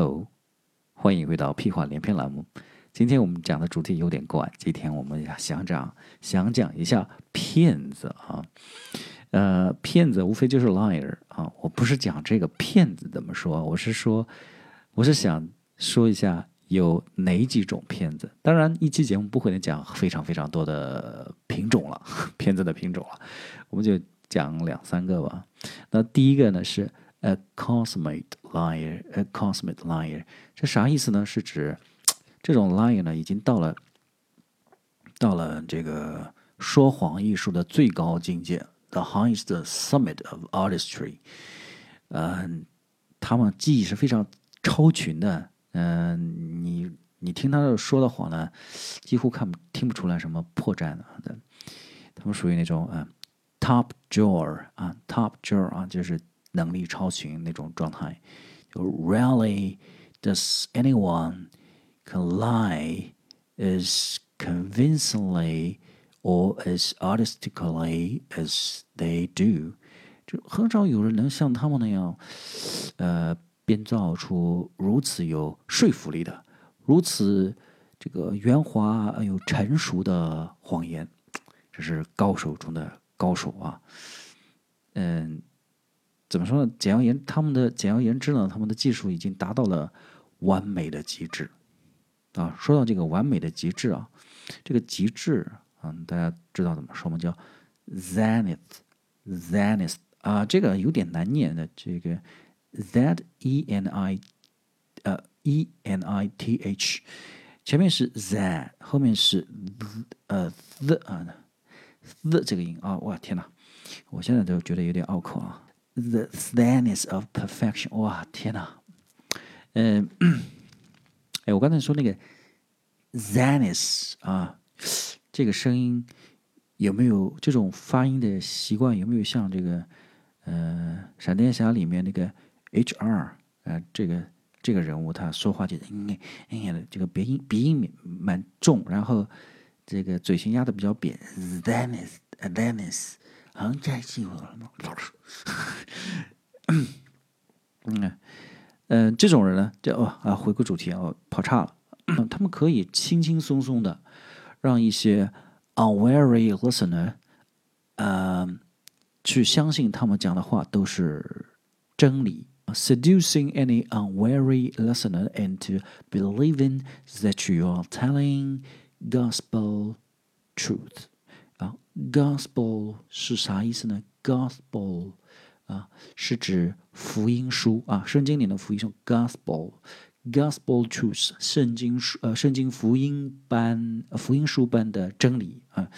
Hello，欢迎回到屁话连篇栏目。今天我们讲的主题有点怪，今天我们想讲想讲一下骗子啊。呃，骗子无非就是 liar 啊。我不是讲这个骗子怎么说，我是说，我是想说一下有哪几种骗子。当然，一期节目不可能讲非常非常多的品种了，骗子的品种了，我们就讲两三个吧。那第一个呢是。A consummate liar, a consummate liar，这啥意思呢？是指这种 liar 呢，已经到了到了这个说谎艺术的最高境界，the highest summit of artistry。嗯，他们技艺是非常超群的。嗯，你你听他说的谎呢，几乎看不听不出来什么破绽的。他们属于那种啊，top drawer 啊，top drawer 啊，就是。能力超群那种状态。就 Rarely does anyone can lie as convincingly or as artistically as they do。就很少有人能像他们那样，呃，编造出如此有说服力的、如此这个圆滑而又成熟的谎言。这是高手中的高手啊！嗯。怎么说呢？简而言，他们的简而言之呢，他们的技术已经达到了完美的极致啊。说到这个完美的极致啊，这个极致啊，大家知道怎么说吗？叫 zenith，zenith 啊，这个有点难念的，这个 z e n i 呃 e n i t h，前面是 z，后面是 z 呃 z 啊 z 这个音啊，哇天哪，我现在都觉得有点拗口啊。The zenith of perfection，哇，天哪！嗯，哎，我刚才说那个 zanis 啊，这个声音有没有这种发音的习惯？有没有像这个呃《闪电侠》里面那个 HR 呃这个这个人物他说话就是嗯嗯的这个鼻音鼻音蛮重，然后这个嘴型压的比较扁，zenith，zenith。很在气我了吗？嗯，嗯，这种人呢，叫哦啊，回归主题啊，跑岔了。他们可以轻轻松松的让一些 unwary listener，嗯，去相信他们讲的话都是真理。Seducing any unwary listener into believing that you are telling gospel truth. 啊 Gospel 是啥意思呢？Gospel 啊，是指福音书啊，圣经里的福音书。Gospel，Gospel truth，圣经书呃，圣经福音般福音书般的真理啊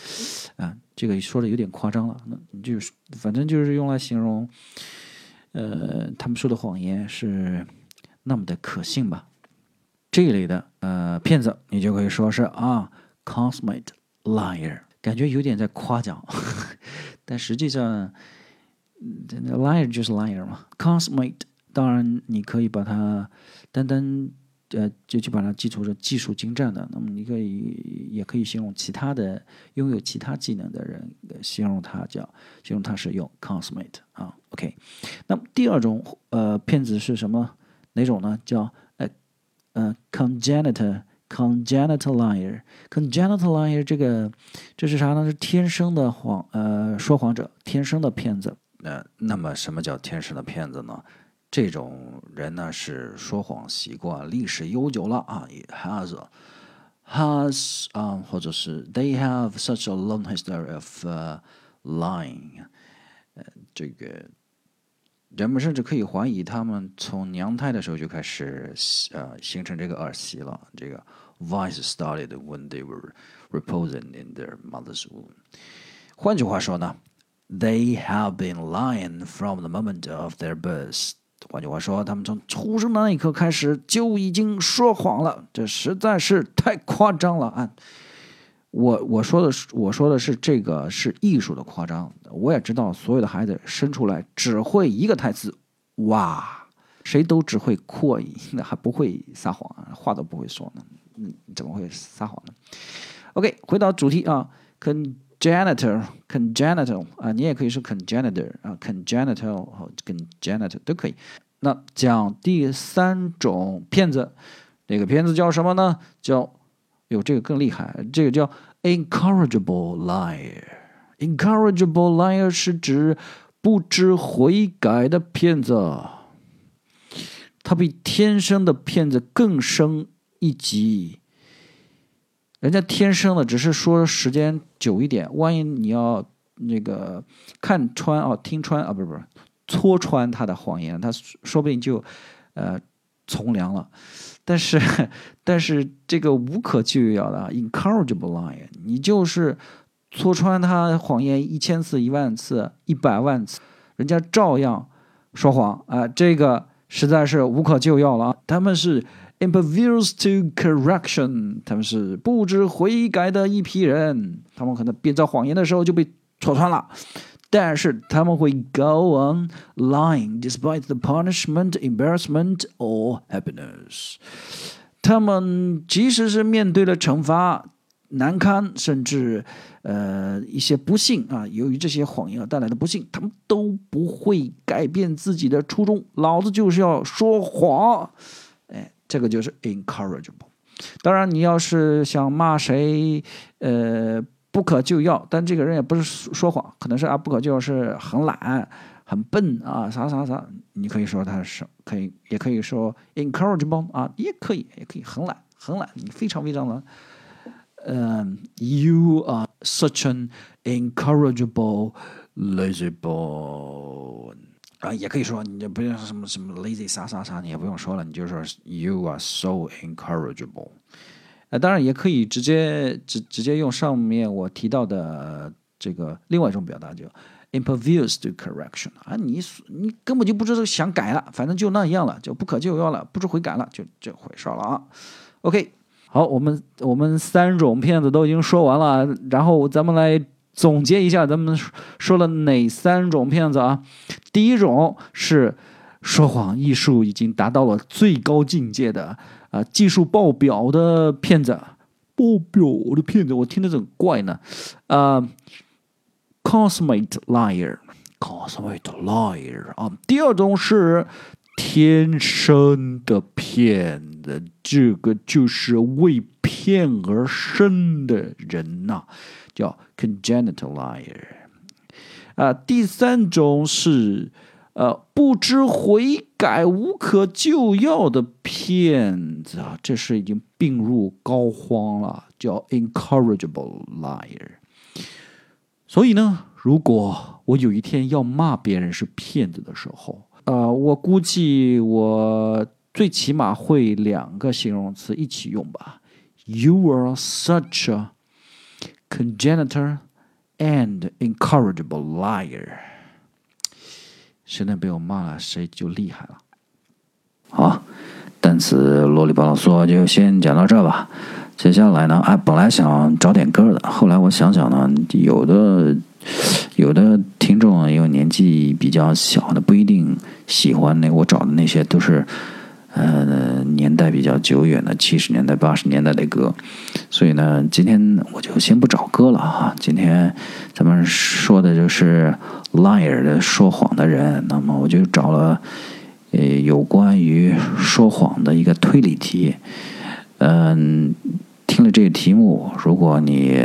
啊，这个说的有点夸张了，那就是反正就是用来形容，呃，他们说的谎言是那么的可信吧？这一类的呃骗子，你就可以说是啊，cosmate liar。感觉有点在夸奖，但实际上，liar 就是 liar 嘛。consummate 当然你可以把它单单呃就去把它记住着技术精湛的，那么你可以也可以形容其他的拥有其他技能的人，形容他叫形容他是用 consummate 啊。OK，那么第二种呃骗子是什么？哪种呢？叫呃呃 congenital。Congenital liar，congenital liar，这个这是啥呢？是天生的谎，呃，说谎者，天生的骗子。呃，那么什么叫天生的骗子呢？这种人呢是说谎习惯历史悠久了啊，has，has 啊，或者是 they have such a long history of lying，呃，这个。人们甚至可以怀疑，他们从娘胎的时候就开始，呃，形成这个耳习了。这个 vice started when they were reposing in their mother's womb。换句话说呢，they have been lying from the moment of their birth。换句话说，他们从出生的那一刻开始就已经说谎了。这实在是太夸张了啊！我我说的是我说的是这个是艺术的夸张。我也知道，所有的孩子生出来只会一个台词，哇，谁都只会扩音，那还不会撒谎，话都不会说呢，嗯，怎么会撒谎呢？OK，回到主题啊肯，congenital，congenital 啊，你也可以说 congenital 啊，congenital 和 congenital 都可以。那讲第三种骗子，这个骗子叫什么呢？叫，哟，这个更厉害，这个叫 incorrigible liar。incorrigible liar 是指不知悔改的骗子，他比天生的骗子更升一级。人家天生的只是说时间久一点，万一你要那个看穿啊、听穿啊，不是不是。戳穿他的谎言，他说不定就，呃，从良了。但是，但是这个无可救药的啊 incorrigible lie，你就是戳穿他谎言一千次、一万次、一百万次，人家照样说谎啊！这个实在是无可救药了。他们是 impervious to correction，他们是不知悔改的一批人。他们可能编造谎言的时候就被戳穿了。但是他们会 go on lying despite the punishment, embarrassment or happiness。他们即使是面对了惩罚、难堪，甚至呃一些不幸啊，由于这些谎言而带来的不幸，他们都不会改变自己的初衷。老子就是要说谎，这个就是 incorrigible。当然，你要是想骂谁，呃。不可救药，但这个人也不是说谎，可能是啊，不可救药是很懒、很笨啊，啥啥啥，你可以说他是可以，也可以说 incorrigible 啊，也可以，也可以很懒，很懒，你非常非常的，嗯，you are such an incorrigible lazy boy 啊，也可以说你不用什么什么 lazy 啥啥啥，你也不用说了，你就说 you are so incorrigible。呃，当然也可以直接直直接用上面我提到的这个另外一种表达，就 impervious to correction 啊，你你根本就不知道想改了，反正就那样了，就不可救药了，不知悔改了，就这回事了啊。OK，好，我们我们三种骗子都已经说完了，然后咱们来总结一下，咱们说了哪三种骗子啊？第一种是说谎艺术已经达到了最高境界的。啊，技术爆表的骗子，爆表的骗子，我听着很怪呢。啊，cosmate liar，cosmate liar 啊。第二种是天生的骗子，这个就是为骗而生的人呐，叫 congenital liar。啊，第三种是。呃，不知悔改、无可救药的骗子啊，这是已经病入膏肓了，叫 incorrigible liar。所以呢，如果我有一天要骂别人是骗子的时候，呃，我估计我最起码会两个形容词一起用吧。You are such a congenital and incorrigible liar。谁能被我骂了，谁就厉害了。好，单词啰里吧嗦就先讲到这吧。接下来呢，哎，本来想找点歌的，后来我想想呢，有的有的听众因为年纪比较小的，不一定喜欢那我找的那些都是。呃，年代比较久远的七十年代、八十年代的歌，所以呢，今天我就先不找歌了哈。今天咱们说的就是 liar 的说谎的人，那么我就找了呃有关于说谎的一个推理题。嗯，听了这个题目，如果你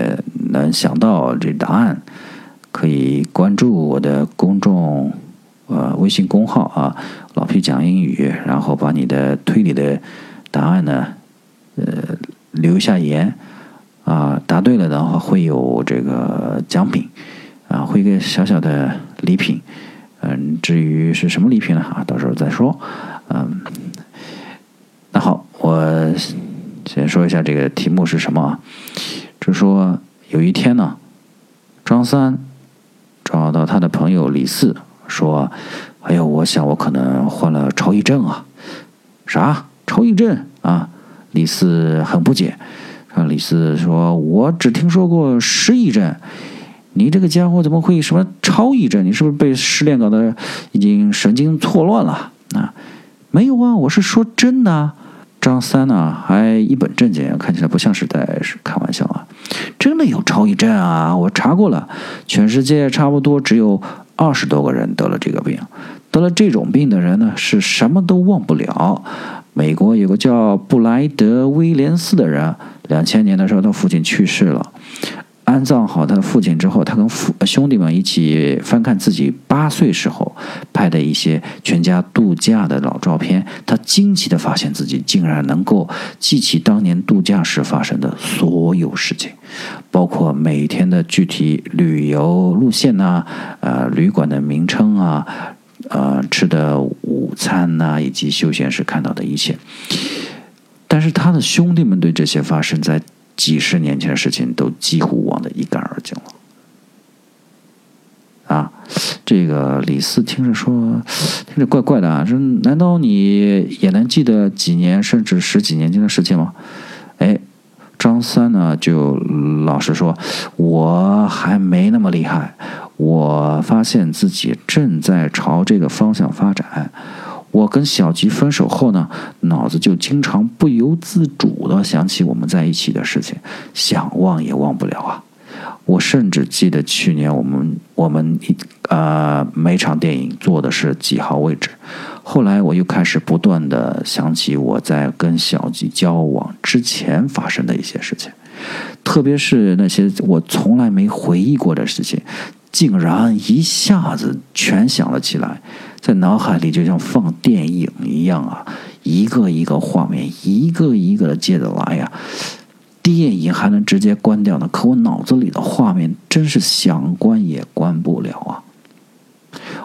能想到这答案，可以关注我的公众。呃，微信公号啊，老皮讲英语，然后把你的推理的答案呢，呃，留下言啊，答对了的话会有这个奖品啊，会一个小小的礼品，嗯，至于是什么礼品呢？啊，到时候再说，嗯，那好，我先说一下这个题目是什么啊？就说有一天呢，张三找到他的朋友李四。说：“哎呦，我想我可能患了超忆症啊！啥超忆症啊？”李四很不解。啊李四说：“我只听说过失忆症，你这个家伙怎么会什么超忆症？你是不是被失恋搞得已经神经错乱了啊？”没有啊，我是说真的。张三呢，还一本正经，看起来不像是在开玩笑啊。真的有超忆症啊！我查过了，全世界差不多只有。二十多个人得了这个病。得了这种病的人呢，是什么都忘不了。美国有个叫布莱德威廉斯的人，两千年的时候，他父亲去世了。安葬好他的父亲之后，他跟父兄弟们一起翻看自己八岁时候拍的一些全家度假的老照片。他惊奇地发现自己竟然能够记起当年度假时发生的所有事情，包括每天的具体旅游路线呐，呃，旅馆的名称啊，呃，吃的午餐呐，以及休闲时看到的一切。但是他的兄弟们对这些发生在。几十年前的事情都几乎忘得一干二净了。啊，这个李四听着说，听着怪怪的啊，说难道你也能记得几年甚至十几年前的事情吗？哎，张三呢就老实说，我还没那么厉害，我发现自己正在朝这个方向发展。我跟小吉分手后呢，脑子就经常不由自主的想起我们在一起的事情，想忘也忘不了啊。我甚至记得去年我们我们一呃每场电影坐的是几号位置。后来我又开始不断的想起我在跟小吉交往之前发生的一些事情，特别是那些我从来没回忆过的事情。竟然一下子全想了起来，在脑海里就像放电影一样啊，一个一个画面，一个一个的接着来呀。电影还能直接关掉呢，可我脑子里的画面真是想关也关不了啊。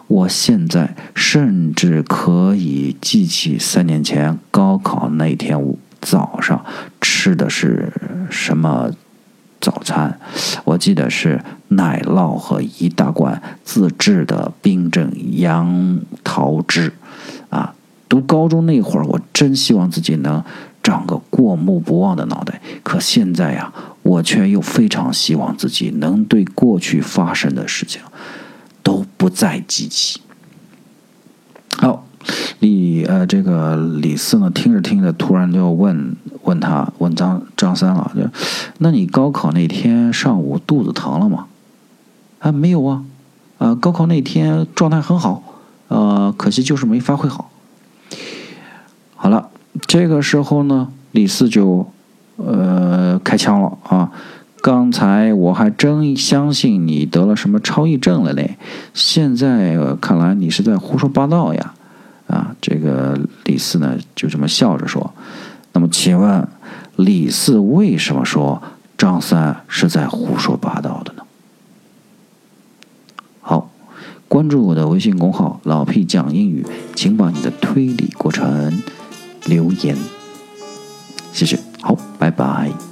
我现在甚至可以记起三年前高考那天早上吃的是什么。早餐，我记得是奶酪和一大罐自制的冰镇杨桃汁，啊，读高中那会儿，我真希望自己能长个过目不忘的脑袋。可现在呀，我却又非常希望自己能对过去发生的事情都不再记起。好。李呃，这个李四呢，听着听着，突然就问问他，问张张三了，就，那你高考那天上午肚子疼了吗？啊，没有啊，呃，高考那天状态很好，呃，可惜就是没发挥好。好了，这个时候呢，李四就呃开枪了啊！刚才我还真相信你得了什么超忆症了嘞，现在看来你是在胡说八道呀！啊，这个李四呢，就这么笑着说：“那么，请问李四为什么说张三是在胡说八道的呢？”好，关注我的微信公号“老屁讲英语”，请把你的推理过程留言，谢谢。好，拜拜。